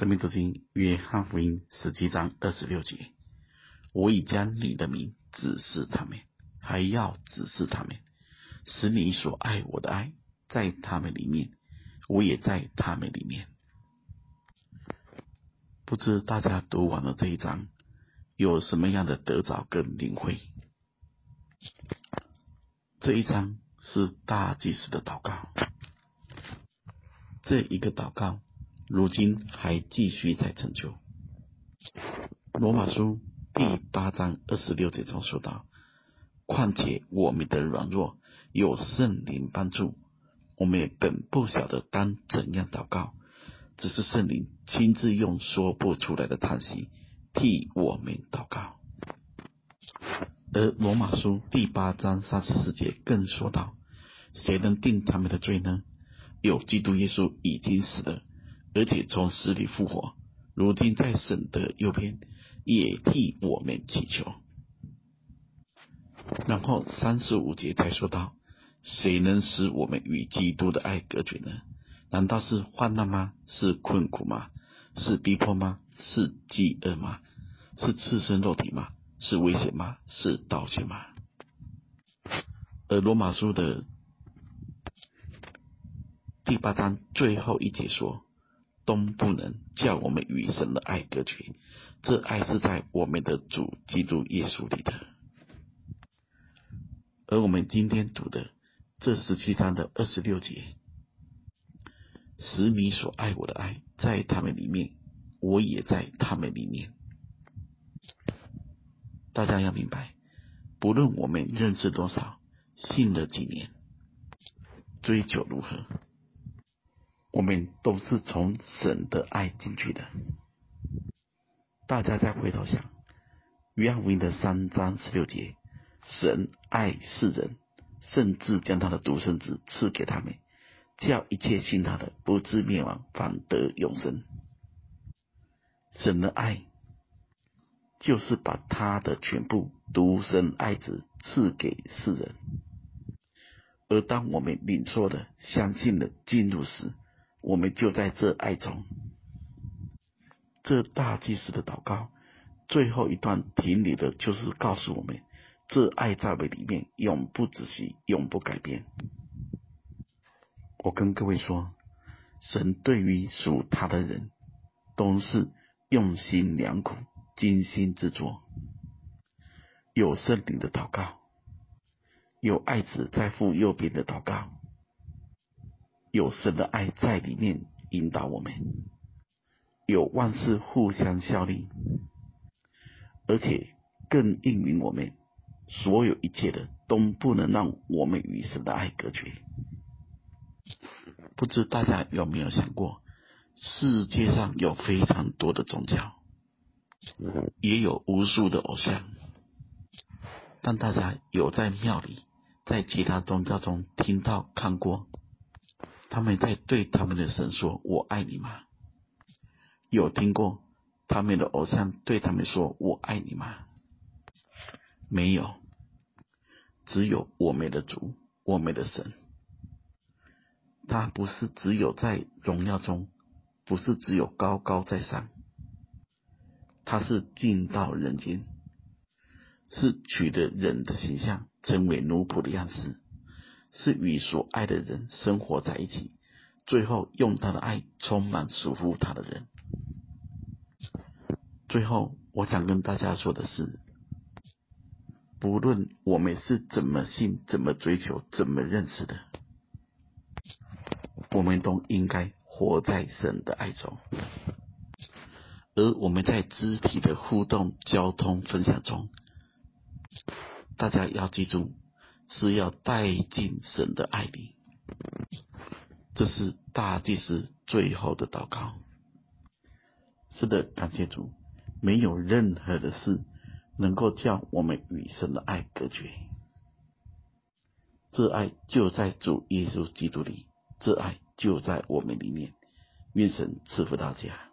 生命读经约翰福音十七章二十六节：我已将你的名指示他们，还要指示他们，使你所爱我的爱在他们里面，我也在他们里面。不知大家读完了这一章，有什么样的得着跟领会？这一章是大祭司的祷告，这一个祷告。如今还继续在成就。罗马书第八章二十六节中说道：“况且我们的软弱有圣灵帮助，我们也本不晓得当怎样祷告，只是圣灵亲自用说不出来的叹息替我们祷告。”而罗马书第八章三十四节更说道：“谁能定他们的罪呢？有基督耶稣已经死了。”而且从死里复活，如今在神的右边，也替我们祈求。然后三十五节才说到：谁能使我们与基督的爱隔绝呢？难道是患难吗？是困苦吗？是逼迫吗？是饥饿吗？是赤身肉体吗？是危险吗？是盗窃吗？而罗马书的第八章最后一节说。都不能叫我们与神的爱隔绝，这爱是在我们的主基督耶稣里的。而我们今天读的这十七章的二十六节，使你所爱我的爱在他们里面，我也在他们里面。大家要明白，不论我们认识多少，信了几年，追求如何。我们都是从神的爱进去的。大家再回头想，约翰福音的三章十六节，神爱世人，甚至将他的独生子赐给他们，叫一切信他的不至灭亡，反得永生。神的爱就是把他的全部独生爱子赐给世人，而当我们领受了、相信了、进入时，我们就在这爱中，这大祭司的祷告最后一段停留的，就是告诉我们，这爱在我们里面永不止息，永不改变。我跟各位说，神对于属他的人，都是用心良苦、精心制作，有圣灵的祷告，有爱子在父右边的祷告。有神的爱在里面引导我们，有万事互相效力，而且更应允我们，所有一切的都不能让我们与神的爱隔绝。不知大家有没有想过，世界上有非常多的宗教，也有无数的偶像，但大家有在庙里，在其他宗教中听到看过？他们在对他们的神说：“我爱你吗？”有听过他们的偶像对他们说：“我爱你吗？”没有，只有我们的主，我们的神。他不是只有在荣耀中，不是只有高高在上，他是进到人间，是取得人的形象，成为奴仆的样式。是与所爱的人生活在一起，最后用他的爱充满属乎他的人。最后，我想跟大家说的是，不论我们是怎么信、怎么追求、怎么认识的，我们都应该活在神的爱中。而我们在肢体的互动、交通、分享中，大家要记住。是要带进神的爱里，这是大祭司最后的祷告。是的，感谢主，没有任何的事能够叫我们与神的爱隔绝。这爱就在主耶稣基督里，这爱就在我们里面。愿神赐福大家。